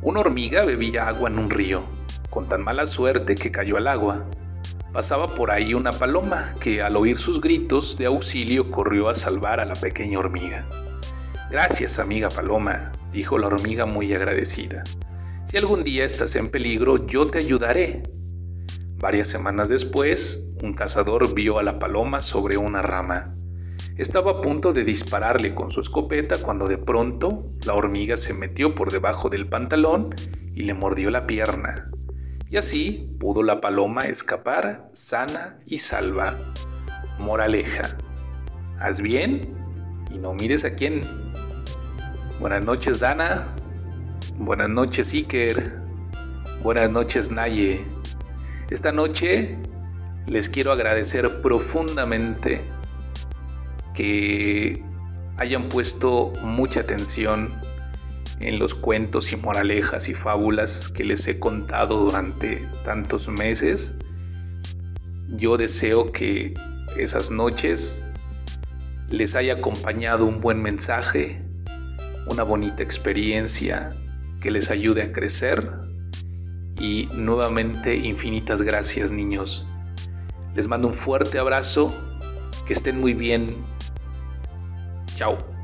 Una hormiga bebía agua en un río, con tan mala suerte que cayó al agua. Pasaba por ahí una paloma que al oír sus gritos de auxilio corrió a salvar a la pequeña hormiga. Gracias, amiga paloma, dijo la hormiga muy agradecida. Si algún día estás en peligro, yo te ayudaré. Varias semanas después, un cazador vio a la paloma sobre una rama. Estaba a punto de dispararle con su escopeta cuando de pronto la hormiga se metió por debajo del pantalón y le mordió la pierna. Y así pudo la paloma escapar sana y salva. Moraleja. Haz bien y no mires a quién. Buenas noches Dana. Buenas noches Iker. Buenas noches Naye. Esta noche les quiero agradecer profundamente que hayan puesto mucha atención en los cuentos y moralejas y fábulas que les he contado durante tantos meses. Yo deseo que esas noches les haya acompañado un buen mensaje, una bonita experiencia que les ayude a crecer y nuevamente infinitas gracias niños. Les mando un fuerte abrazo, que estén muy bien Tchau!